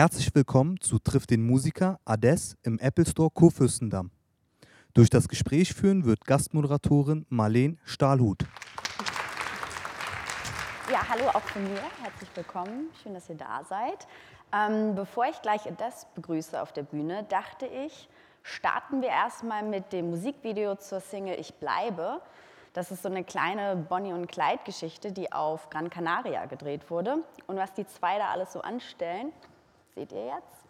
Herzlich willkommen zu Trifft den Musiker Ades im Apple Store Kurfürstendamm. Durch das Gespräch führen wird Gastmoderatorin Marleen Stahlhut. Ja, hallo auch von mir. Herzlich willkommen. Schön, dass ihr da seid. Ähm, bevor ich gleich Ades begrüße auf der Bühne, dachte ich, starten wir erstmal mit dem Musikvideo zur Single Ich bleibe. Das ist so eine kleine Bonnie und Clyde Geschichte, die auf Gran Canaria gedreht wurde. Und was die zwei da alles so anstellen, seht ihr jetzt.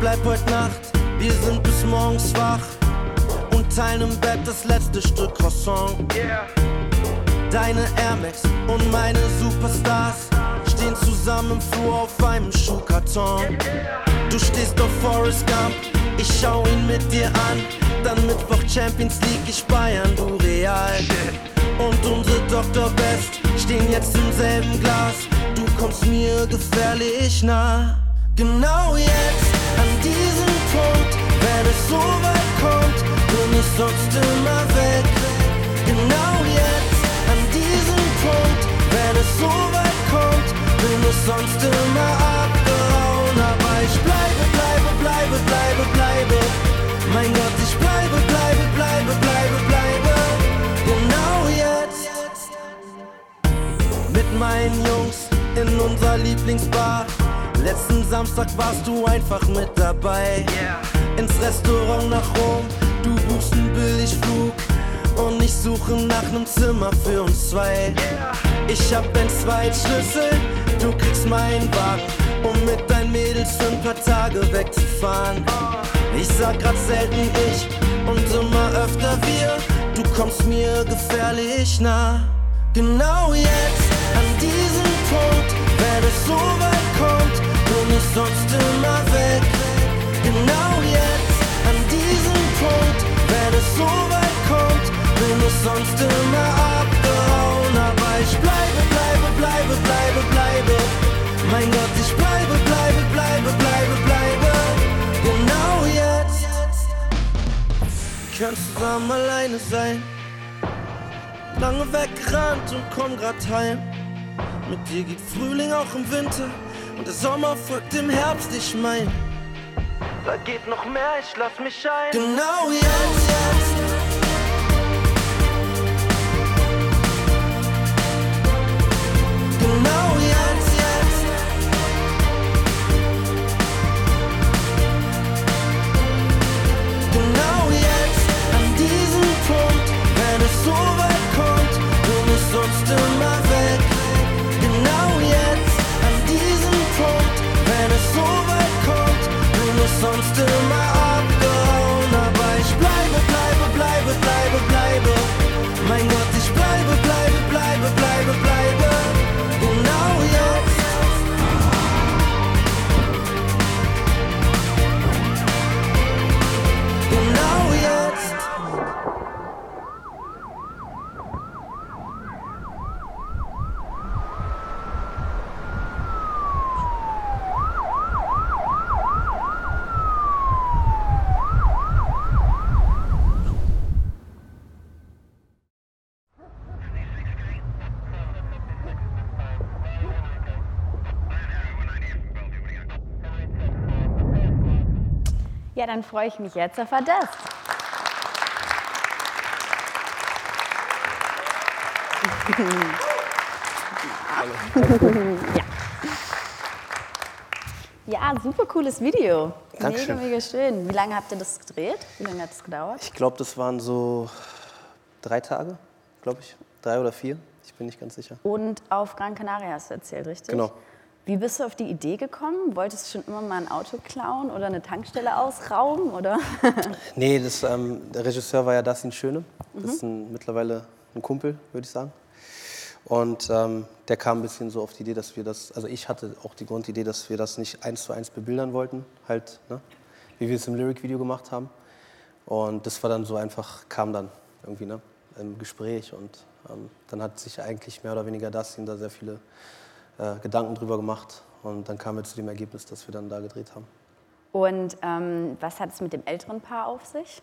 Bleib heute Nacht, wir sind bis morgens wach und teilen im Bett das letzte Stück Croissant. Deine Air Max und meine Superstars stehen zusammen im Flur auf einem Schuhkarton. Du stehst auf Forrest Gump, ich schau ihn mit dir an. Dann Mittwoch Champions League, ich Bayern, du Real. Und unsere Dr. Best stehen jetzt im selben Glas. Du kommst mir gefährlich nah. Genau jetzt, an diesem Punkt, wenn es so weit kommt, bin ich sonst immer weg. Genau jetzt, an diesem Punkt, wenn es so weit kommt, bin ich sonst immer abgehauen. Aber ich bleibe, bleibe, bleibe, bleibe, bleibe. Mein Gott, ich bleibe, bleibe, bleibe, bleibe, bleibe. Genau jetzt. Mit meinen Jungs in unserer Lieblingsbar. Letzten Samstag warst du einfach mit dabei. Ins Restaurant nach Rom, du buchst einen Billigflug. Und ich suche nach nem Zimmer für uns zwei. Ich hab den Zweitschlüssel, du kriegst meinen Wagen, um mit deinen Mädels für ein paar Tage wegzufahren. Ich sag grad selten ich und immer öfter wir. Du kommst mir gefährlich nah. Genau jetzt, an diesem Punkt, wenn es so weit kommt, bin ich sonst immer weg. Genau jetzt, an diesem Punkt, wenn es so weit kommt, bin ich sonst immer abgehauen. Aber ich bleibe, bleibe, bleibe, bleibe, bleibe. Mein Gott, ich bleibe, bleibe, bleibe, bleibe, bleibe. Genau jetzt. Können zusammen alleine sein. Lange weggerannt und komm grad heim. Mit dir geht Frühling auch im Winter und der Sommer folgt dem Herbst, ich mein. Da geht noch mehr, ich lass mich ein. Genau jetzt, jetzt. Genau dann freue ich mich jetzt auf Ades. ja. ja, super cooles Video. Dankeschön. Mega, mega schön. Wie lange habt ihr das gedreht? Wie lange hat es gedauert? Ich glaube, das waren so drei Tage, glaube ich. Drei oder vier. Ich bin nicht ganz sicher. Und auf Gran Canaria hast du erzählt, richtig? Genau. Wie bist du auf die Idee gekommen? Wolltest du schon immer mal ein Auto klauen oder eine Tankstelle ausrauben? Oder? Nee, das, ähm, der Regisseur war ja Dassin Schöne. Das ist ein, mittlerweile ein Kumpel, würde ich sagen. Und ähm, der kam ein bisschen so auf die Idee, dass wir das, also ich hatte auch die Grundidee, dass wir das nicht eins zu eins bebildern wollten, halt, ne? wie wir es im Lyric-Video gemacht haben. Und das war dann so einfach, kam dann irgendwie ne? im Gespräch und ähm, dann hat sich eigentlich mehr oder weniger das ihm da sehr viele äh, Gedanken drüber gemacht und dann kamen wir zu dem Ergebnis, dass wir dann da gedreht haben. Und ähm, was hat es mit dem älteren Paar auf sich?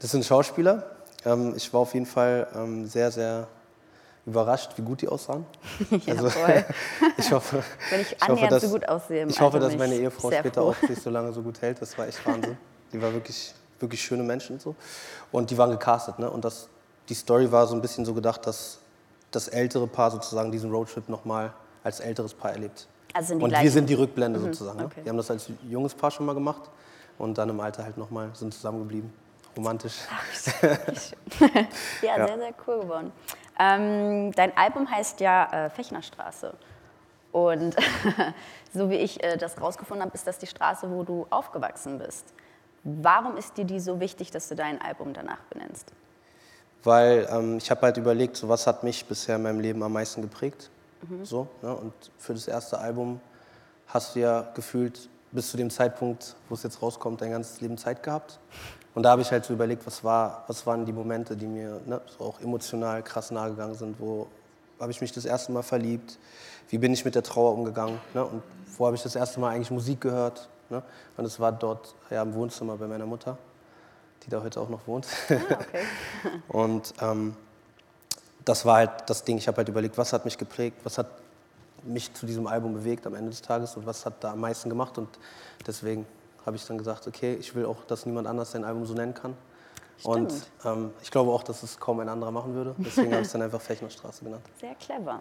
Das sind Schauspieler. Ähm, ich war auf jeden Fall ähm, sehr, sehr überrascht, wie gut die aussahen. ja, also, voll. ich hoffe, Wenn ich ich hoffe, dass, so gut aussehe ich hoffe, Alter, dass meine Ehefrau später froh. auch sich so lange so gut hält. Das war echt Wahnsinn. Die war wirklich, wirklich schöne Menschen so. Und die waren gecastet. Ne? Und das, die Story war so ein bisschen so gedacht, dass das ältere Paar sozusagen diesen Roadtrip nochmal als älteres Paar erlebt. Also sind die und wir gleichen- sind die Rückblende sozusagen. Ne? okay. Wir haben das als junges Paar schon mal gemacht und dann im Alter halt nochmal sind zusammengeblieben. Romantisch. Ja, sehr, sehr cool geworden. Ähm, dein Album heißt ja äh, Fechnerstraße. Und so wie ich äh, das rausgefunden habe, ist das die Straße, wo du aufgewachsen bist. Warum ist dir die so wichtig, dass du dein Album danach benennst? Weil ähm, ich habe halt überlegt, so was hat mich bisher in meinem Leben am meisten geprägt. So, ne? Und für das erste Album hast du ja gefühlt bis zu dem Zeitpunkt, wo es jetzt rauskommt, dein ganzes Leben Zeit gehabt. Und da habe ich halt so überlegt, was, war, was waren die Momente, die mir ne, so auch emotional krass nahe gegangen sind. Wo habe ich mich das erste Mal verliebt? Wie bin ich mit der Trauer umgegangen? Ne? Und wo habe ich das erste Mal eigentlich Musik gehört? Ne? Und es war dort ja, im Wohnzimmer bei meiner Mutter, die da heute auch noch wohnt. Ah, okay. Und ähm, das war halt das Ding. Ich habe halt überlegt, was hat mich geprägt, was hat mich zu diesem Album bewegt am Ende des Tages und was hat da am meisten gemacht. Und deswegen habe ich dann gesagt, okay, ich will auch, dass niemand anders sein Album so nennen kann. Und ähm, ich glaube auch, dass es kaum ein anderer machen würde. Deswegen habe ich es dann einfach Fechnerstraße genannt. Sehr clever.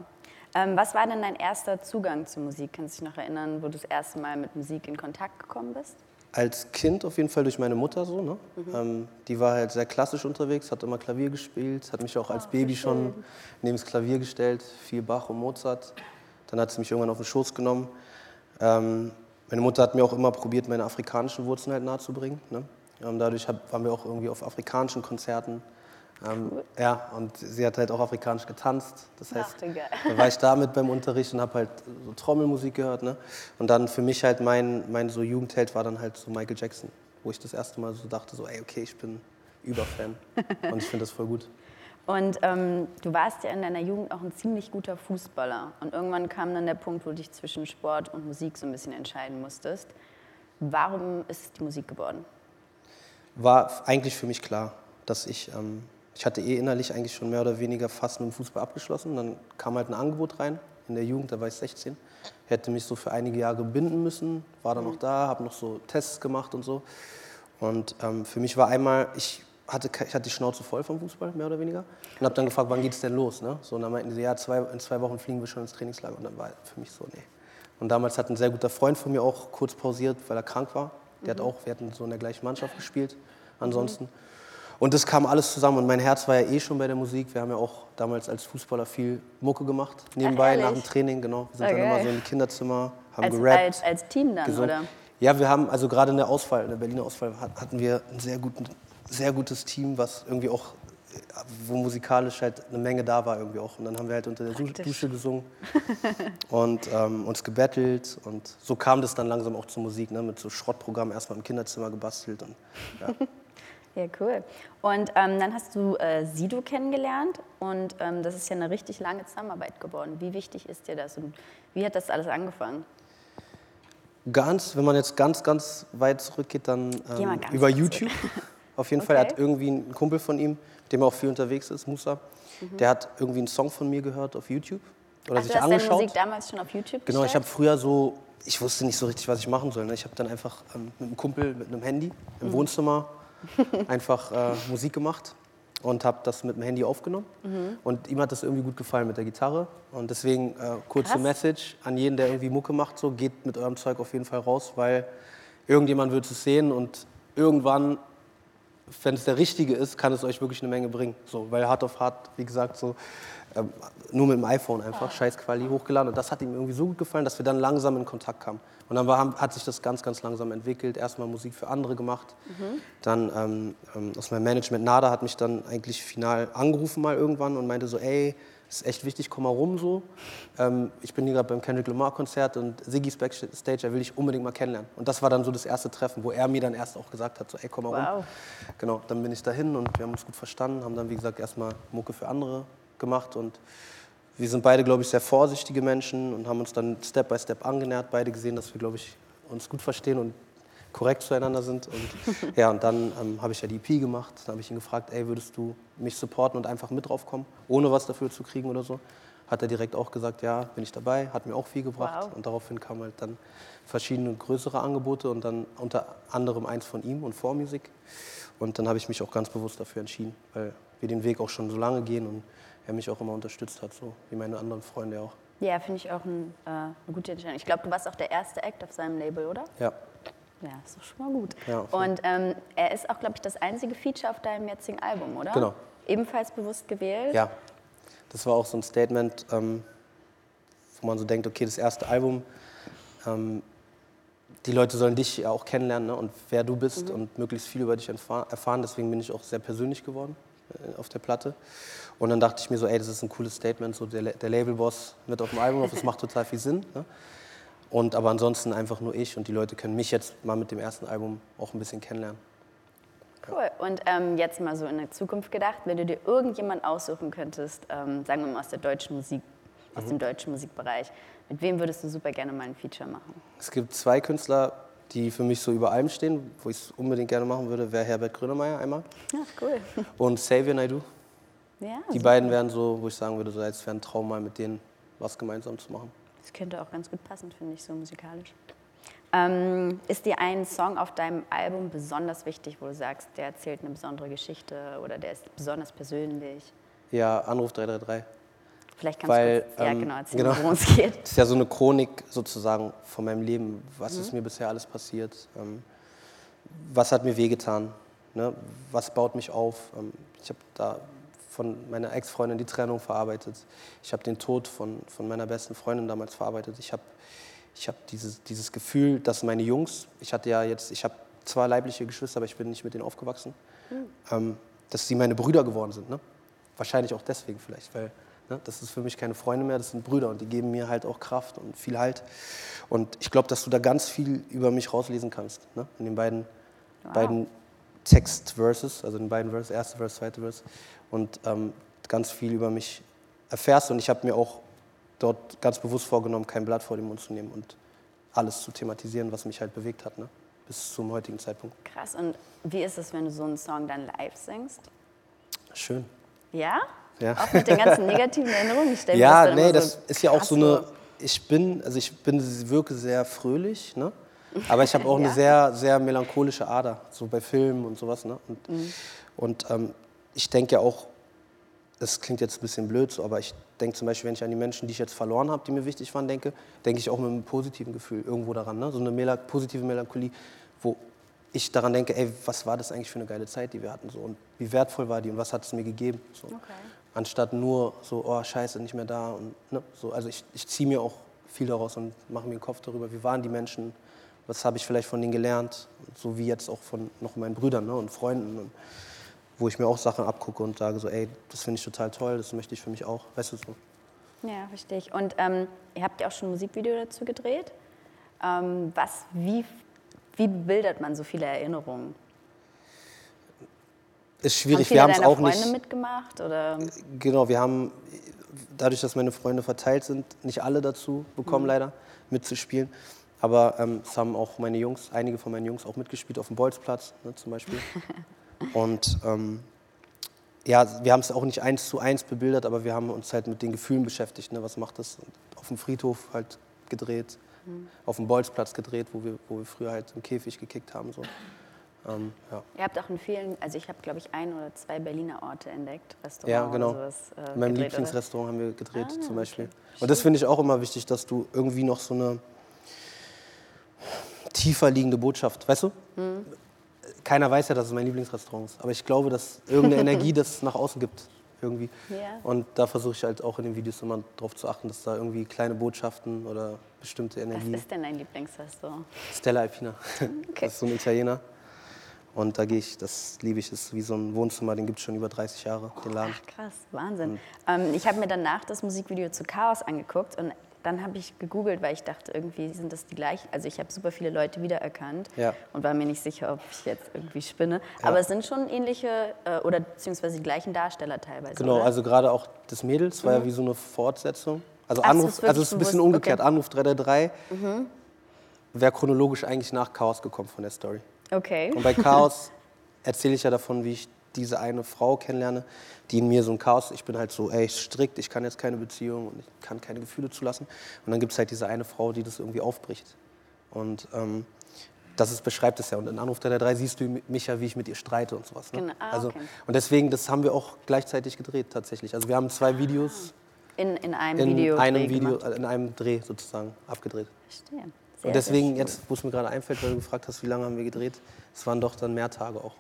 Ähm, was war denn dein erster Zugang zur Musik? Kannst du dich noch erinnern, wo du das erste Mal mit Musik in Kontakt gekommen bist? Als Kind auf jeden Fall durch meine Mutter so. Ne? Ähm, die war halt sehr klassisch unterwegs, hat immer Klavier gespielt, hat mich auch als Baby schon neben das Klavier gestellt, viel Bach und Mozart. Dann hat sie mich irgendwann auf den Schoß genommen. Ähm, meine Mutter hat mir auch immer probiert, meine afrikanischen Wurzeln halt nahezubringen. Ne? Ähm, dadurch hab, waren wir auch irgendwie auf afrikanischen Konzerten. Ähm, ja, und sie hat halt auch afrikanisch getanzt. Das heißt, Ach, da war ich damit beim Unterricht und habe halt so Trommelmusik gehört. Ne? Und dann für mich halt mein, mein so Jugendheld war dann halt so Michael Jackson, wo ich das erste Mal so dachte, so ey, okay, ich bin Überfan und ich finde das voll gut. Und ähm, du warst ja in deiner Jugend auch ein ziemlich guter Fußballer. Und irgendwann kam dann der Punkt, wo du dich zwischen Sport und Musik so ein bisschen entscheiden musstest. Warum ist es die Musik geworden? War eigentlich für mich klar, dass ich, ähm, ich hatte eh innerlich eigentlich schon mehr oder weniger fast mit dem Fußball abgeschlossen. Dann kam halt ein Angebot rein in der Jugend, da war ich 16. Hätte mich so für einige Jahre binden müssen, war dann noch da, habe noch so Tests gemacht und so. Und ähm, für mich war einmal, ich hatte, ich hatte die Schnauze voll vom Fußball, mehr oder weniger. Und habe dann gefragt, wann geht es denn los? Ne? So, und dann meinten sie, ja, zwei, in zwei Wochen fliegen wir schon ins Trainingslager. Und dann war für mich so, nee. Und damals hat ein sehr guter Freund von mir auch kurz pausiert, weil er krank war. Der hat auch, wir hatten so in der gleichen Mannschaft gespielt, ansonsten. Und das kam alles zusammen und mein Herz war ja eh schon bei der Musik. Wir haben ja auch damals als Fußballer viel Mucke gemacht, nebenbei, nach dem? Training, genau. Wir sind Ah, dann immer so die Kinderzimmer, haben Als, gerappt als, als Team dann, gesungen. oder? Ja, wir haben, also gerade in der Auswahl, in der Berliner Auswahl hat- hatten wir ein sehr, guten, sehr gutes Team, was irgendwie auch, wo musikalisch halt eine Menge da war irgendwie auch. Und dann haben wir halt unter der Praktisch. Dusche gesungen und ähm, uns gebettelt und so kam das dann langsam auch zur Musik, ne? mit so Schrottprogrammen erstmal im Kinderzimmer gebastelt und ja. Ja, cool. Und ähm, dann hast du äh, Sido kennengelernt und ähm, das ist ja eine richtig lange Zusammenarbeit geworden. Wie wichtig ist dir das und wie hat das alles angefangen? Ganz, wenn man jetzt ganz, ganz weit zurückgeht, dann ähm, ganz über weit YouTube. Auf jeden Fall, er hat Okay. irgendwie ein Kumpel von ihm, mit dem er auch viel unterwegs ist, Musa, Mhm. der hat irgendwie einen Song von mir gehört auf YouTube oder Ach, sich du hast deine angeschaut. Musik damals schon auf YouTube Genau, ich habe früher so, ich wusste nicht so richtig, was ich machen soll. Ne? Ich habe dann einfach ähm, mit einem Kumpel mit einem Handy im Mhm. Wohnzimmer einfach äh, Musik gemacht und habe das mit dem Handy aufgenommen. Mhm. Und ihm hat das irgendwie gut gefallen mit der Gitarre. Und deswegen äh, kurze Krass. Message an jeden, der irgendwie Mucke macht, so geht mit eurem Zeug auf jeden Fall raus, weil irgendjemand wird es sehen und irgendwann wenn es der richtige ist, kann es euch wirklich eine Menge bringen. So, weil Hard of Hard, wie gesagt, so nur mit dem iPhone einfach, scheiß Quali hochgeladen. Und das hat ihm irgendwie so gut gefallen, dass wir dann langsam in Kontakt kamen. Und dann war, hat sich das ganz, ganz langsam entwickelt. Erstmal Musik für andere gemacht. Dann ähm, ähm, aus meinem Management Nada hat mich dann eigentlich final angerufen mal irgendwann und meinte so, ey, ist echt wichtig, komm mal rum so. Ähm, ich bin hier gerade beim Kendrick Lamar Konzert und Siggy's Backstage, er will ich unbedingt mal kennenlernen. Und das war dann so das erste Treffen, wo er mir dann erst auch gesagt hat, so ey, komm mal rum. Wow. Genau, dann bin ich dahin und wir haben uns gut verstanden, haben dann wie gesagt erstmal Mucke für andere gemacht und wir sind beide, glaube ich, sehr vorsichtige Menschen und haben uns dann Step by Step angenähert, beide gesehen, dass wir, glaube ich, uns gut verstehen und korrekt zueinander sind. Und, ja, und dann ähm, habe ich ja die EP gemacht. Dann habe ich ihn gefragt, ey, würdest du mich supporten und einfach mit drauf kommen, ohne was dafür zu kriegen oder so? Hat er direkt auch gesagt, ja, bin ich dabei, hat mir auch viel gebracht. Wow. Und daraufhin kamen halt dann verschiedene größere Angebote und dann unter anderem eins von ihm und Vormusik. Und dann habe ich mich auch ganz bewusst dafür entschieden, weil wir den Weg auch schon so lange gehen und er mich auch immer unterstützt hat, so wie meine anderen Freunde auch. Ja, finde ich auch ein, äh, eine gute Entscheidung. Ich glaube, du warst auch der erste Act auf seinem Label, oder? Ja, Ja, ist doch schon mal gut. Ja, Und ähm, er ist auch, glaube ich, das einzige Feature auf deinem jetzigen Album, oder? Genau. Ebenfalls bewusst gewählt? Ja, das war auch so ein Statement, ähm, wo man so denkt, okay, das erste Album, ähm, die Leute sollen dich ja auch kennenlernen ne, und wer du bist und möglichst viel über dich erfahr- erfahren. Deswegen bin ich auch sehr persönlich geworden auf der Platte. Und dann dachte ich mir so, ey, das ist ein cooles Statement, so der, der Labelboss mit auf dem Album, das macht total viel Sinn. Ne? Und aber ansonsten einfach nur ich und die Leute können mich jetzt mal mit dem ersten Album auch ein bisschen kennenlernen. Cool. Und ähm, jetzt mal so in der Zukunft gedacht, wenn du dir irgendjemand aussuchen könntest, ähm, sagen wir mal aus der deutschen Musik, aus Mhm. dem deutschen Musikbereich, mit wem würdest du super gerne mal ein Feature machen? Es gibt zwei Künstler, die für mich so über allem stehen, wo ich es unbedingt gerne machen würde, wäre Herbert Grönemeyer einmal Ach, cool. und Xavier Naidoo. Ja, Die super. beiden wären so, wo ich sagen würde, so, es wäre ein Traum, mal mit denen was gemeinsam zu machen. Das könnte auch ganz gut passen, finde ich, so musikalisch. Ähm, ist dir ein Song auf deinem Album besonders wichtig, wo du sagst, der erzählt eine besondere Geschichte oder der ist besonders persönlich? Ja, Anruf 333. Vielleicht kannst Weil, du kurz ja, ähm, genau erzählen, genau. worum es geht. Das ist ja so eine Chronik sozusagen von meinem Leben. Was ist mir bisher alles passiert? Ähm, was hat mir wehgetan? Ne? Was baut mich auf? Ähm, ich habe da von meiner Ex-Freundin die Trennung verarbeitet. Ich habe den Tod von, von meiner besten Freundin damals verarbeitet. Ich habe ich hab dieses, dieses Gefühl, dass meine Jungs, ich hatte ja jetzt, ich habe zwei leibliche Geschwister, aber ich bin nicht mit denen aufgewachsen, ähm, dass sie meine Brüder geworden sind. Ne? Wahrscheinlich auch deswegen vielleicht, weil das ist für mich keine Freunde mehr, das sind Brüder und die geben mir halt auch Kraft und viel Halt. Und ich glaube, dass du da ganz viel über mich rauslesen kannst, ne? in den beiden, beiden Text-Verses, also in den beiden Verses, erste Verse, zweite Verse. Und ähm, ganz viel über mich erfährst und ich habe mir auch dort ganz bewusst vorgenommen, kein Blatt vor den Mund zu nehmen und alles zu thematisieren, was mich halt bewegt hat, ne? bis zum heutigen Zeitpunkt. Krass. Und wie ist es, wenn du so einen Song dann live singst? Schön. Ja? Ja. Auch mit den ganzen negativen Erinnerungen? Ich Ja, das nee, das so ist ja auch so eine. Ich bin, also ich bin, wirke sehr fröhlich, ne? Aber ich habe auch eine Ja. sehr, sehr melancholische Ader, so bei Filmen und sowas, ne? Und, Mhm. und ähm, ich denke ja auch, das klingt jetzt ein bisschen blöd, so, aber ich denke zum Beispiel, wenn ich an die Menschen, die ich jetzt verloren habe, die mir wichtig waren, denke, denke ich auch mit einem positiven Gefühl irgendwo daran, ne? So eine Mela positive Melancholie, wo ich daran denke, ey, was war das eigentlich für eine geile Zeit, die wir hatten, so und wie wertvoll war die und was hat es mir gegeben, so. Anstatt nur so, oh Scheiße, nicht mehr da und ne, so. Also ich, ich ziehe mir auch viel daraus und mache mir den Kopf darüber, wie waren die Menschen, was habe ich vielleicht von denen gelernt, so wie jetzt auch von noch meinen Brüdern ne, und Freunden, und wo ich mir auch Sachen abgucke und sage so, ey, das finde ich total toll, das möchte ich für mich auch, weißt du so. Ja, verstehe ich. Und ähm, ihr habt ja auch schon ein Musikvideo dazu gedreht. Ähm, was, wie, wie bildert man so viele Erinnerungen? Ist Haben schwierig, viele wir haben es auch Freunde nicht. mitgemacht? Oder? Genau, wir haben, dadurch, dass meine Freunde verteilt sind, nicht alle dazu bekommen, leider, mitzuspielen. Aber ähm, es haben auch meine Jungs, einige von meinen Jungs auch mitgespielt auf dem Bolzplatz ne, zum Beispiel. Und ähm, ja, wir haben es auch nicht eins zu eins bebildert, aber wir haben uns halt mit den Gefühlen beschäftigt. Ne? Was macht das? Auf dem Friedhof halt gedreht, auf dem Bolzplatz gedreht, wo wir, wo wir früher halt im Käfig gekickt haben. So. Ähm, ja. Ihr habt auch in vielen, also ich habe glaube ich ein oder zwei Berliner Orte entdeckt, Restaurants Ja, genau. oder sowas. Äh, In meinem gedreht, oder? Lieblingsrestaurant haben wir gedreht Ah, zum Beispiel. okay. Und das finde ich auch immer wichtig, dass du irgendwie noch so eine tiefer liegende Botschaft, weißt du? Hm. Keiner weiß ja, dass es mein Lieblingsrestaurant ist, aber ich glaube, dass irgendeine Energie das nach außen gibt. Irgendwie. Ja. Und da versuche ich halt auch in den Videos immer darauf zu achten, dass da irgendwie kleine Botschaften oder bestimmte Was Energie. ist denn dein Lieblingsrestaurant? Stella Alpina. Das ist so ein Italiener. Und da gehe ich, das liebe ich, ist wie so ein Wohnzimmer, den gibt es schon über 30 Jahre, den Laden. Ach krass, Wahnsinn. Ähm, ich habe mir danach das Musikvideo zu Chaos angeguckt und dann habe ich gegoogelt, weil ich dachte, irgendwie sind das die gleichen. Also ich habe super viele Leute wiedererkannt Ja. und war mir nicht sicher, ob ich jetzt irgendwie spinne. Aber es sind schon ähnliche äh, oder beziehungsweise die gleichen Darsteller teilweise. Genau, oder? also gerade auch das Mädels war ja wie so eine Fortsetzung. Also Ach, Anruf, also es ist ein bisschen bewusst, umgekehrt. okay. Anruf 333 wäre chronologisch eigentlich nach Chaos gekommen von der Story. Okay. Und bei Chaos erzähle ich ja davon, wie ich diese eine Frau kennenlerne, die in mir so ein Chaos, ich bin halt so, ey, strikt, ich kann jetzt keine Beziehung und ich kann keine Gefühle zulassen. Und dann gibt es halt diese eine Frau, die das irgendwie aufbricht. Und ähm, das ist, beschreibt es ja. Und in Anruf 333 siehst du mich ja, wie ich mit ihr streite und sowas. Ne? Genau. Ah, also, okay. Und deswegen, das haben wir auch gleichzeitig gedreht tatsächlich. Also wir haben zwei Videos In, in einem in Video. einem Video, Gemacht. äh, in einem Dreh sozusagen abgedreht. Verstehe. Sehr, und deswegen, jetzt, wo es mir gerade einfällt, weil du gefragt hast, wie lange haben wir gedreht, es waren doch dann mehr Tage auch.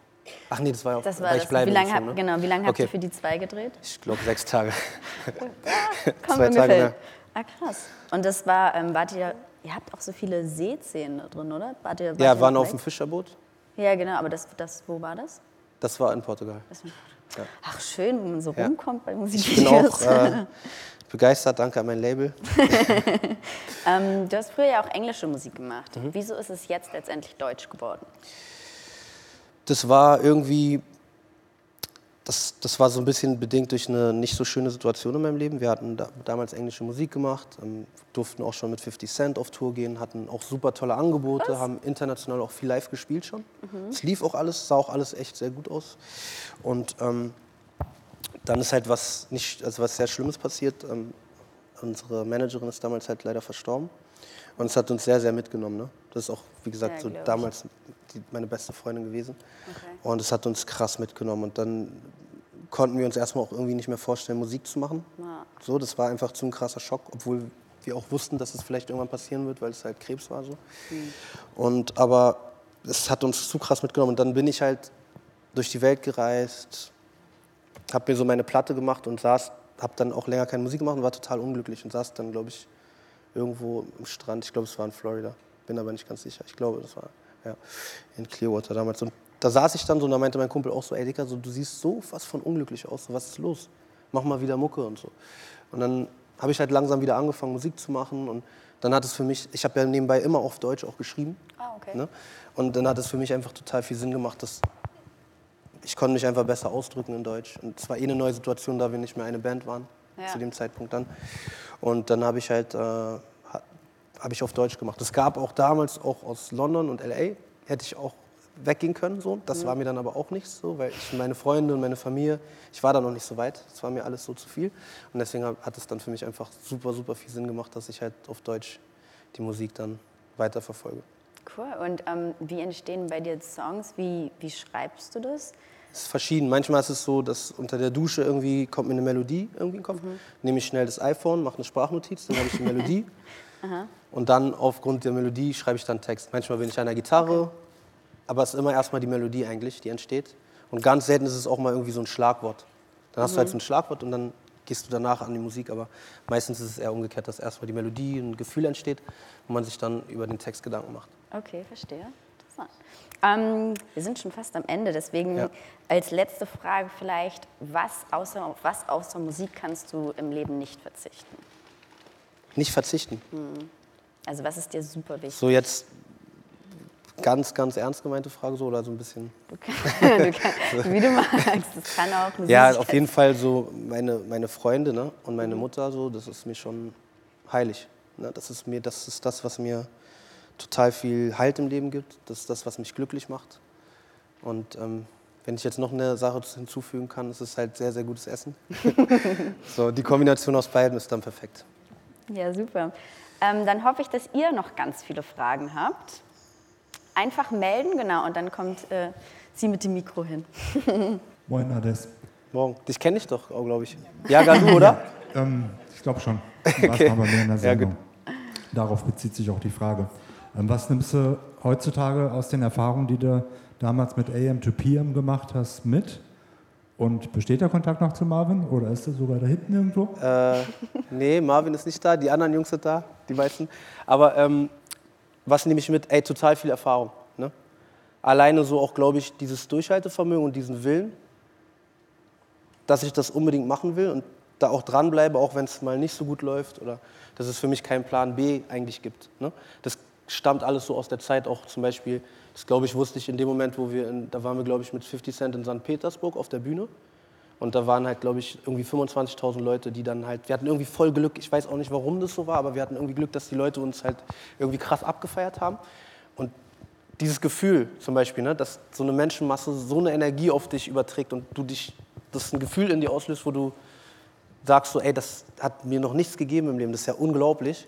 Ach nee, das war ja auch, Das war das. ich bleibe wie lange hab, ne? genau, wie lange habt Okay. ihr für die zwei gedreht? Ich glaube sechs Tage. Komm, Zwei Tage mehr. Ah, krass. Und das war, ähm, wart ihr, ihr habt auch so viele Seeszenen da drin, oder? Wart ihr, wart Ja, waren auf dem Fischerboot. Ja, genau, aber das, das, wo war das? Das war in Portugal. das Ach, schön, wo man so Ja. rumkommt bei Ich bin Musikvideos. auch äh, begeistert, danke an mein Label. ähm, du hast früher ja auch englische Musik gemacht. Mhm. Wieso ist es jetzt letztendlich deutsch geworden? Das war irgendwie, das, das war so ein bisschen bedingt durch eine nicht so schöne Situation in meinem Leben. Wir hatten da, damals englische Musik gemacht, ähm, durften auch schon mit 50 Cent auf Tour gehen, hatten auch super tolle Angebote, haben international auch viel live gespielt schon. Es lief auch alles, sah auch alles echt sehr gut aus. Und ähm, dann ist halt was nicht, also was sehr Schlimmes passiert. Ähm, unsere Managerin ist damals halt leider verstorben. Und es hat uns sehr, sehr mitgenommen. Ne? Das ist auch, wie gesagt, so damals die, meine beste Freundin gewesen. Okay. Und es hat uns krass mitgenommen. Und dann konnten wir uns erstmal auch irgendwie nicht mehr vorstellen, Musik zu machen. Ja. So, das war einfach zu ein krasser Schock, obwohl wir auch wussten, dass es vielleicht irgendwann passieren wird, weil es halt Krebs war so. Und aber es hat uns zu krass mitgenommen. Und dann bin ich halt durch die Welt gereist, habe mir so meine Platte gemacht und saß, habe dann auch länger keine Musik gemacht und war total unglücklich und saß dann, glaube ich, irgendwo am Strand. Ich glaube, es war in Florida, bin aber nicht ganz sicher. Ich glaube, das war ja, in Clearwater damals. Und da saß ich dann so und da meinte mein Kumpel auch so, ey Dicker, so, du siehst so was von unglücklich aus, so, was ist los? Mach mal wieder Mucke und so. Und dann habe ich halt langsam wieder angefangen, Musik zu machen und dann hat es für mich, ich habe ja nebenbei immer auf Deutsch auch geschrieben. Ah, okay. Ne? Und dann hat es für mich einfach total viel Sinn gemacht, dass ich konnte mich einfach besser ausdrücken in Deutsch. Und es war eh eine neue Situation, da wir nicht mehr eine Band waren Ja. zu dem Zeitpunkt dann. Und dann habe ich halt äh, ha- habe ich auf Deutsch gemacht. Es gab auch damals auch aus London und LA hätte ich auch weggehen können so. Das war mir dann aber auch nicht so, weil ich meine Freunde und meine Familie, ich war da noch nicht so weit. Das war mir alles so zu viel. Und deswegen hat hat es dann für mich einfach super super viel Sinn gemacht, dass ich halt auf Deutsch die Musik dann weiterverfolge. Cool. Und ähm, wie entstehen bei dir Songs? Wie, wie schreibst du das? Es ist verschieden. Manchmal ist es so, dass unter der Dusche irgendwie kommt mir eine Melodie irgendwie in den Kopf. Nehme ich schnell das iPhone, mache eine Sprachnotiz, dann habe ich die Melodie. und dann aufgrund der Melodie schreibe ich dann Text. Manchmal bin ich an der Gitarre, aber es ist immer erstmal die Melodie eigentlich, die entsteht. Und ganz selten ist es auch mal irgendwie so ein Schlagwort. Dann hast du halt so ein Schlagwort und dann gehst du danach an die Musik. Aber meistens ist es eher umgekehrt, dass erstmal die Melodie, ein Gefühl entsteht und man sich dann über den Text Gedanken macht. Okay, verstehe. Interessant. Ähm, wir sind schon fast am Ende, deswegen Ja. als letzte Frage vielleicht, was außer, auf was außer Musik kannst du im Leben nicht verzichten? Nicht verzichten. Also was ist dir super wichtig? So jetzt ganz, ganz ernst gemeinte Frage so oder so ein bisschen. Du kann, du kann, wie du magst, das kann auch eine Ja, auf jeden Fall so meine, meine Freunde ne? und meine Mutter so, das ist mir schon heilig. Ne? Das ist mir, das ist das, was mir total viel Halt im Leben gibt. Das ist das, was mich glücklich macht. Und ähm, wenn ich jetzt noch eine Sache hinzufügen kann, ist es halt sehr, sehr gutes Essen. so, die Kombination aus beiden ist dann perfekt. Ja, super. Ähm, dann hoffe ich, dass ihr noch ganz viele Fragen habt. Einfach melden, genau, und dann kommt äh, sie mit dem Mikro hin. Moin, Ades. Morgen. Dich kenne ich doch, glaube ich. Ja, gar du, oder? Ähm, ich glaube schon. Der Ja. Darauf bezieht sich auch die Frage. Ähm, was nimmst du heutzutage aus den Erfahrungen, die du damals mit AM to PM gemacht hast, mit? Und besteht der Kontakt noch zu Marvin oder ist er sogar da hinten irgendwo? Äh, nee, Marvin ist nicht da, die anderen Jungs sind da, die meisten. Aber ähm, was nehme ich mit? Ey, total viel Erfahrung. Ne? alleine so auch, glaube ich, dieses Durchhaltevermögen und diesen Willen, dass ich das unbedingt machen will und da auch dranbleibe, auch wenn es mal nicht so gut läuft oder dass es für mich keinen Plan B eigentlich gibt. Ne? Das stammt alles so aus der Zeit, auch zum Beispiel, das glaube ich, wusste ich in dem Moment, wo wir, in, da waren wir, glaube ich, mit 50 Cent in St. Petersburg auf der Bühne. Und da waren halt, glaube ich, irgendwie 25.000 Leute, die dann halt, wir hatten irgendwie voll Glück, ich weiß auch nicht, warum das so war, aber wir hatten irgendwie Glück, dass die Leute uns halt irgendwie krass abgefeiert haben. Und dieses Gefühl zum Beispiel, ne, dass so eine Menschenmasse so eine Energie auf dich überträgt und du dich, das ist ein Gefühl in dir auslöst, wo du sagst so, ey, das hat mir noch nichts gegeben im Leben, das ist ja unglaublich.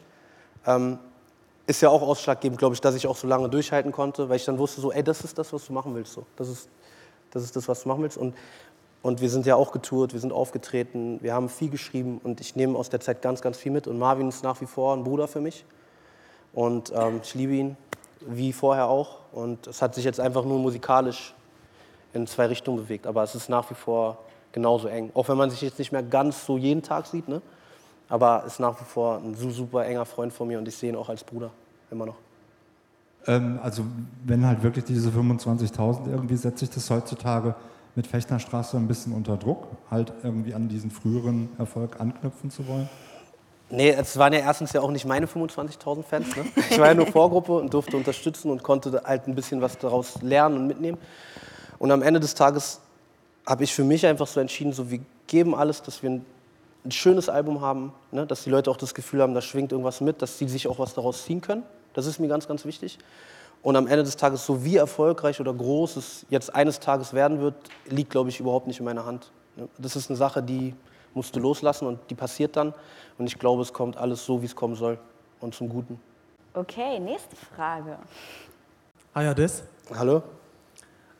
Ähm, ist ja auch ausschlaggebend, glaube ich, dass ich auch so lange durchhalten konnte, weil ich dann wusste so, ey, das ist das, was du machen willst. So. Das, ist, das ist das, was du machen willst. Und, und wir sind ja auch getourt, wir sind aufgetreten, wir haben viel geschrieben und ich nehme aus der Zeit ganz, ganz viel mit. Und Marvin ist nach wie vor ein Bruder für mich. Und ähm, ich liebe ihn, wie vorher auch. Und es hat sich jetzt einfach nur musikalisch in zwei Richtungen bewegt. Aber es ist nach wie vor genauso eng. Auch wenn man sich jetzt nicht mehr ganz so jeden Tag sieht, ne? Aber ist nach wie vor ein super enger Freund von mir und ich sehe ihn auch als Bruder immer noch. Ähm, also wenn halt wirklich diese 25.000 irgendwie setzt sich das heutzutage mit Fechtnerstraße ein bisschen unter Druck, halt irgendwie an diesen früheren Erfolg anknüpfen zu wollen? Nee, es waren ja erstens ja auch nicht meine 25.000 Fans. Ne? Ich war ja nur Vorgruppe und durfte unterstützen und konnte halt ein bisschen was daraus lernen und mitnehmen. Und am Ende des Tages habe ich für mich einfach so entschieden, so wir geben alles, dass wir ein, schönes Album haben, ne? dass die Leute auch das Gefühl haben, da schwingt irgendwas mit, dass sie sich auch was daraus ziehen können. Das ist mir ganz, ganz wichtig. Und am Ende des Tages, so wie erfolgreich oder groß es jetzt eines Tages werden wird, liegt, glaube ich, überhaupt nicht in meiner Hand. Ne? Das ist eine Sache, die musst du loslassen und die passiert dann. Und ich glaube, es kommt alles so, wie es kommen soll und zum Guten. Okay, nächste Frage. Hi Ades. Hallo?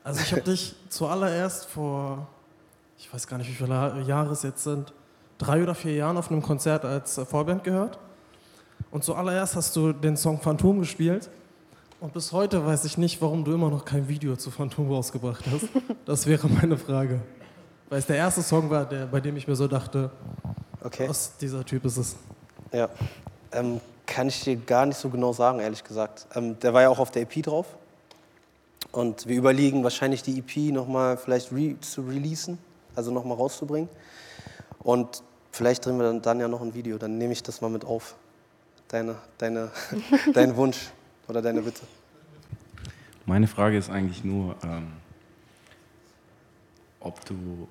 Also ich habe dich zuallererst vor, ich weiß gar nicht, wie viele Jahre es jetzt sind, drei oder vier Jahren auf einem Konzert als Vorband gehört. Und zuallererst hast du den Song Phantom gespielt. Und bis heute weiß ich nicht, warum du immer noch kein Video zu Phantom rausgebracht hast. Das wäre meine Frage. Weil es der erste Song war, der, bei dem ich mir so dachte, Okay. was dieser Typ ist es. Ja. Ähm, kann ich dir gar nicht so genau sagen, ehrlich gesagt. Ähm, der war ja auch auf der EP drauf. Und wir überlegen wahrscheinlich die EP nochmal vielleicht re zu releasen, also nochmal rauszubringen. Und vielleicht drehen wir dann, dann ja noch ein Video, dann nehme ich das mal mit auf. Deine, deine, dein Wunsch oder deine Bitte. Meine Frage ist eigentlich nur, ähm, ob du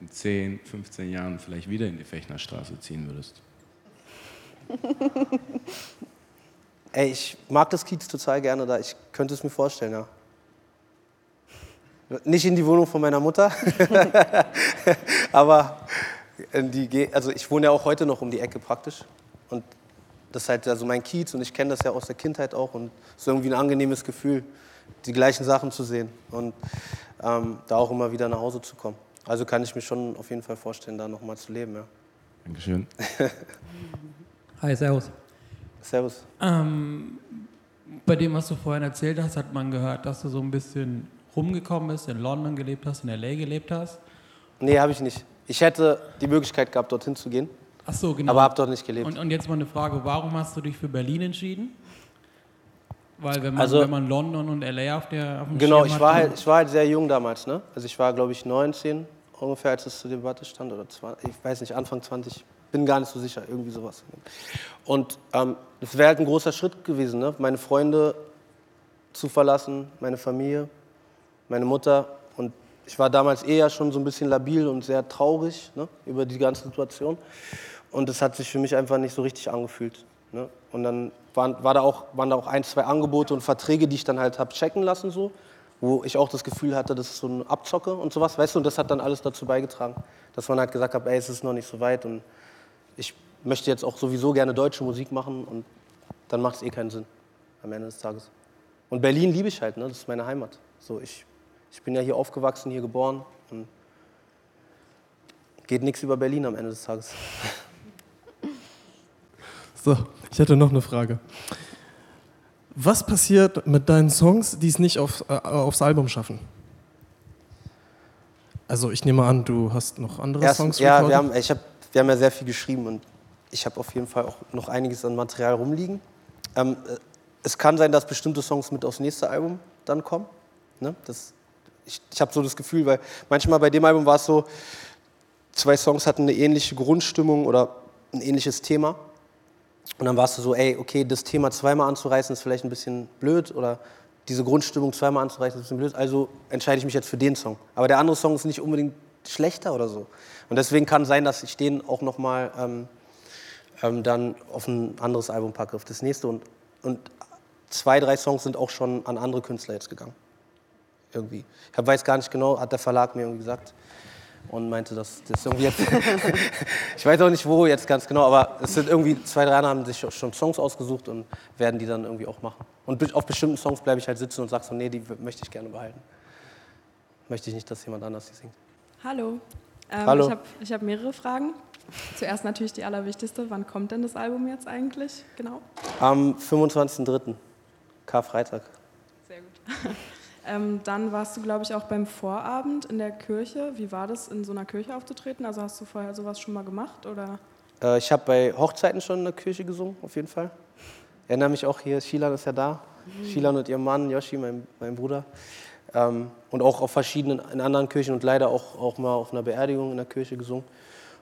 in 10, 15 Jahren vielleicht wieder in die Fechnerstraße ziehen würdest. Ey, ich mag das Kiez total gerne da. Ich könnte es mir vorstellen, ja. Nicht in die Wohnung von meiner Mutter, aber die, Ge- also ich wohne ja auch heute noch um die Ecke praktisch. Und das ist halt also mein Kiez und ich kenne das ja aus der Kindheit auch und es ist irgendwie ein angenehmes Gefühl, die gleichen Sachen zu sehen und ähm, da auch immer wieder nach Hause zu kommen. Also kann ich mir schon auf jeden Fall vorstellen, da nochmal zu leben, ja. Dankeschön. Hi, Servus. Servus. Ähm, bei dem, was du vorhin erzählt hast, hat man gehört, dass du so ein bisschen rumgekommen bist, in London gelebt hast, in L.A. gelebt hast. Nee, habe ich nicht. Ich hätte die Möglichkeit gehabt, dorthin zu gehen, Ach so, genau. aber habe dort nicht gelebt. und, und jetzt mal eine Frage, warum hast du dich für Berlin entschieden? Weil wenn man, Also- wenn man London und L.A. auf, der, auf dem Genau, Schirm ich war, halt, ich war halt sehr jung damals. Ne? Also ich war, glaube ich, 19 ungefähr, als es zur Debatte stand. Oder 20, ich weiß nicht, Anfang 20. Bin gar nicht so sicher, irgendwie sowas. Und ähm, das wäre halt ein großer Schritt gewesen, ne? meine Freunde zu verlassen, meine Familie, meine Mutter. Ich war damals eher schon so ein bisschen labil und sehr traurig ne? über die ganze Situation. Und es hat sich für mich einfach nicht so richtig angefühlt. Ne? Und dann waren, war da auch, waren da auch ein, zwei Angebote und Verträge, die ich dann halt habe checken lassen, so, wo ich auch das Gefühl hatte, das ist so ein Abzocke und sowas, weißt du, und das hat dann alles dazu beigetragen, dass man halt gesagt hat, ey, es ist noch nicht so weit und ich möchte jetzt auch sowieso gerne deutsche Musik machen und dann macht es eh keinen Sinn am Ende des Tages. Und Berlin liebe ich halt, ne? das ist meine Heimat. So, ich, ich bin ja hier aufgewachsen, hier geboren und geht nichts über Berlin am Ende des Tages. So, ich hätte noch eine Frage. Was passiert mit deinen Songs, die es nicht auf, äh, aufs Album schaffen? Also ich nehme an, du hast noch andere Erst, Songs ja, recorded? wir haben, ich hab, wir haben ja sehr viel geschrieben und ich habe auf jeden Fall auch noch einiges an Material rumliegen. Ähm, äh, es kann sein, dass bestimmte Songs mit aufs nächste Album dann kommen. Ne? Das, ich ich habe so das Gefühl, weil manchmal bei dem Album war es so, zwei Songs hatten eine ähnliche Grundstimmung oder ein ähnliches Thema. Und dann warst du so, ey, okay, das Thema zweimal anzureißen ist vielleicht ein bisschen blöd oder diese Grundstimmung zweimal anzureißen ist ein bisschen blöd, also entscheide ich mich jetzt für den Song. Aber der andere Song ist nicht unbedingt schlechter oder so. Und deswegen kann sein, dass ich den auch nochmal ähm, ähm, dann auf ein anderes Album packe, auf das nächste. Und, und zwei, drei Songs sind auch schon an andere Künstler jetzt gegangen. Irgendwie. Ich weiß gar nicht genau, hat der Verlag mir irgendwie gesagt und meinte, dass das irgendwie jetzt. ich weiß auch nicht wo jetzt ganz genau, aber es sind irgendwie zwei, drei haben sich schon Songs ausgesucht und werden die dann irgendwie auch machen. Und auf bestimmten Songs bleibe ich halt sitzen und sage so, nee, die möchte ich gerne behalten. Möchte ich nicht, dass jemand anders die singt. Hallo. Ähm, Hallo. Ich habe ich hab mehrere Fragen. Zuerst natürlich die allerwichtigste. Wann kommt denn das Album jetzt eigentlich? Genau. Am 25.03. Karfreitag. Sehr gut. ähm, dann warst du, glaube ich, auch beim Vorabend in der Kirche. Wie war das, in so einer Kirche aufzutreten? Also hast du vorher sowas schon mal gemacht? Oder? Äh, ich habe bei Hochzeiten schon in der Kirche gesungen, auf jeden Fall. Ich erinnere mich auch hier, Shilan ist ja da. Shilan und ihr Mann, Yoshi, mein, mein Bruder. Ähm, und auch auf verschiedenen, in anderen Kirchen und leider auch, auch mal auf einer Beerdigung in der Kirche gesungen.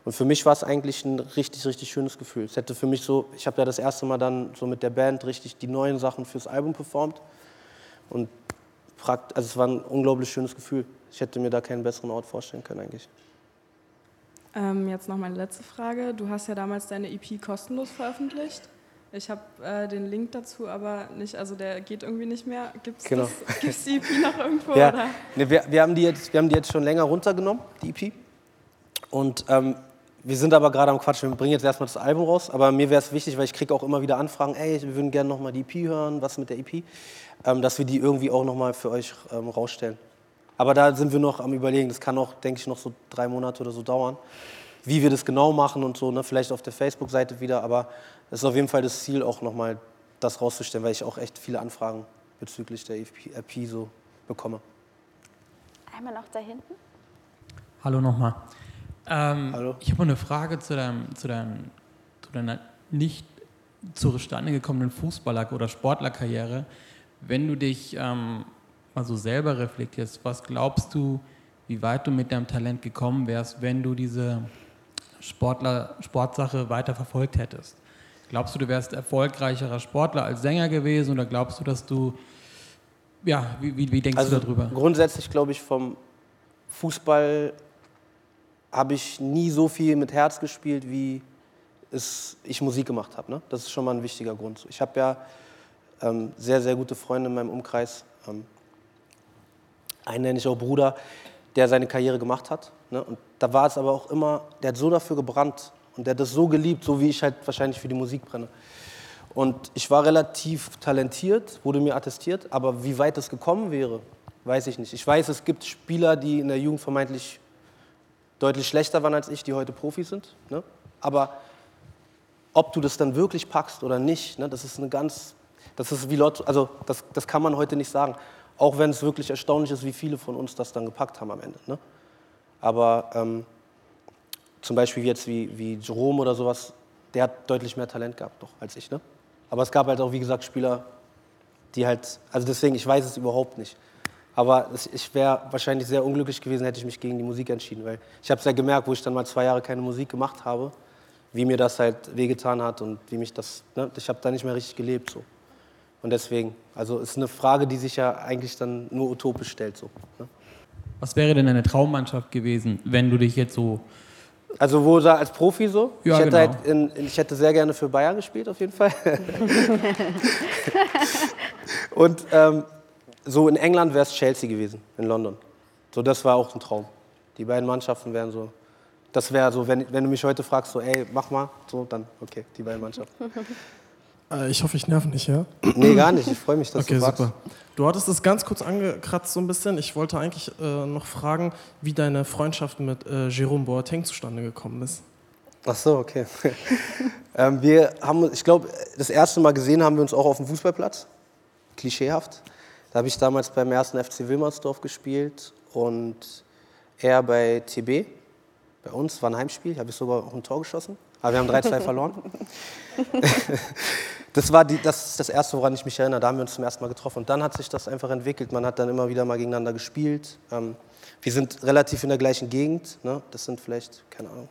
Und für mich war es eigentlich ein richtig, richtig schönes Gefühl. Es hätte für mich so, ich habe ja das erste Mal dann so mit der Band richtig die neuen Sachen fürs Album performt. Und also es war ein unglaublich schönes Gefühl. Ich hätte mir da keinen besseren Ort vorstellen können eigentlich. Ähm, jetzt noch meine letzte Frage. Du hast ja damals deine EP kostenlos veröffentlicht. Ich habe äh, den Link dazu, aber nicht, also der geht irgendwie nicht mehr. Gibt es Genau. die EP noch irgendwo? Ja, ne, wir, wir, haben die jetzt, wir haben die jetzt schon länger runtergenommen, die EP. Und ähm, wir sind aber gerade am Quatsch. Wir bringen jetzt erstmal das Album raus. Aber mir wäre es wichtig, weil ich kriege auch immer wieder Anfragen, ey, wir würden gerne nochmal die EP hören, was mit der EP, ähm, dass wir die irgendwie auch nochmal für euch ähm, rausstellen. Aber da sind wir noch am Überlegen. Das kann auch, denke ich, noch so drei Monate oder so dauern. Wie wir das genau machen und so, ne? vielleicht auf der Facebook-Seite wieder. Aber es ist auf jeden Fall das Ziel, auch nochmal das rauszustellen, weil ich auch echt viele Anfragen bezüglich der EP, EP so bekomme. Einmal noch da hinten. Hallo nochmal. Ähm, Hallo. Ich habe eine Frage zu, deinem, zu, deinem, zu deiner nicht zustande gekommenen Fußballer- oder Sportlerkarriere. Wenn du dich ähm, mal so selber reflektierst, was glaubst du, wie weit du mit deinem Talent gekommen wärst, wenn du diese Sportler, Sportsache weiter verfolgt hättest? Glaubst du, du wärst erfolgreicherer Sportler als Sänger gewesen oder glaubst du, dass du, ja, wie, wie, wie denkst Also du darüber? grundsätzlich glaube ich, vom Fußball habe ich nie so viel mit Herz gespielt, wie es, ich Musik gemacht habe. Ne? Das ist schon mal ein wichtiger Grund. Ich habe ja ähm, sehr, sehr gute Freunde in meinem Umkreis. Ähm, einen nenne ich auch Bruder, der seine Karriere gemacht hat. Ne? Und da war es aber auch immer, der hat so dafür gebrannt und der hat das so geliebt, so wie ich halt wahrscheinlich für die Musik brenne. Und ich war relativ talentiert, wurde mir attestiert, aber wie weit es gekommen wäre, weiß ich nicht. Ich weiß, es gibt Spieler, die in der Jugend vermeintlich deutlich schlechter waren als ich, die heute Profis sind. Ne? Aber ob du das dann wirklich packst oder nicht, ne, das ist eine ganz, das ist wie Lotto, also das, das kann man heute nicht sagen. Auch wenn es wirklich erstaunlich ist, wie viele von uns das dann gepackt haben am Ende. Ne? Aber ähm, zum Beispiel jetzt wie, wie Jerome oder sowas, der hat deutlich mehr Talent gehabt doch als ich. Ne? Aber es gab halt auch, wie gesagt, Spieler, die halt, also deswegen, ich weiß es überhaupt nicht. Aber ich wäre wahrscheinlich sehr unglücklich gewesen, hätte ich mich gegen die Musik entschieden. Weil ich habe es ja gemerkt, wo ich dann mal zwei Jahre keine Musik gemacht habe, wie mir das halt wehgetan hat und wie mich das, ne, ich habe da nicht mehr richtig gelebt. So. Und deswegen, also es ist eine Frage, die sich ja eigentlich dann nur utopisch stellt. So, ne? Was wäre denn eine Traummannschaft gewesen, wenn du dich jetzt so Also wo da als Profi so? Ja, ich, hätte genau. halt in, in, ich hätte sehr gerne für Bayern gespielt, auf jeden Fall. und ähm, so in England wäre es Chelsea gewesen, in London. So, das war auch ein Traum. Die beiden Mannschaften wären so, das wäre so, wenn, wenn du mich heute fragst, so, ey, mach mal, so, dann, okay, die beiden Mannschaften. Äh, ich hoffe, ich nerv nicht, ja? Nee, gar nicht, ich freue mich, dass Okay, du fragst. super. Du hattest es ganz kurz angekratzt so ein bisschen. Ich wollte eigentlich äh, noch fragen, wie deine Freundschaft mit äh, Jerome Boateng zustande gekommen ist. Ach so, okay. ähm, wir haben, uns- ich glaube, das erste Mal gesehen haben wir uns auch auf dem Fußballplatz. Klischeehaft. Da habe ich damals beim ersten FC Wilmersdorf gespielt und er bei TB. Bei uns war ein Heimspiel, habe ich sogar auch ein Tor geschossen. Aber wir haben 3-2 verloren. das war die, das ist das Erste, woran ich mich erinnere. Da haben wir uns zum ersten Mal getroffen. Und dann hat sich das einfach entwickelt. Man hat dann immer wieder mal gegeneinander gespielt. Ähm, wir sind relativ in der gleichen Gegend. Ne? Das sind vielleicht, keine Ahnung,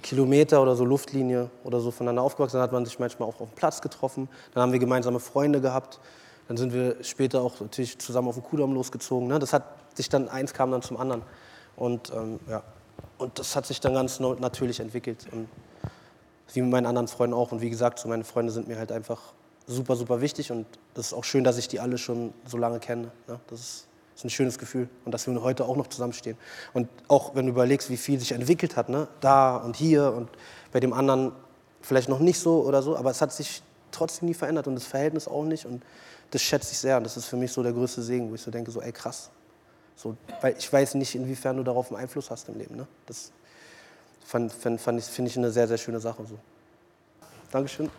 Kilometer oder so Luftlinie oder so voneinander aufgewachsen. Dann hat man sich manchmal auch auf dem Platz getroffen. Dann haben wir gemeinsame Freunde gehabt. Dann sind wir später auch natürlich zusammen auf den Kudamm losgezogen. Ne? Das hat sich dann, eins kam dann zum anderen. Und, ähm, ja. und das hat sich dann ganz natürlich entwickelt. Und wie mit meinen anderen Freunden auch. Und wie gesagt, so meine Freunde sind mir halt einfach super, super wichtig. Und das ist auch schön, dass ich die alle schon so lange kenne. Ne? Das ist ist ein schönes Gefühl und dass wir heute auch noch zusammenstehen. Und auch wenn du überlegst, wie viel sich entwickelt hat, ne? da und hier und bei dem anderen vielleicht noch nicht so oder so, aber es hat sich trotzdem nie verändert und das Verhältnis auch nicht und das schätze ich sehr und das ist für mich so der größte Segen, wo ich so denke, so ey krass, so, weil ich weiß nicht, inwiefern du darauf einen Einfluss hast im Leben. Ne? Das fand, fand, fand ich, finde ich eine sehr, sehr schöne Sache. So. Dankeschön.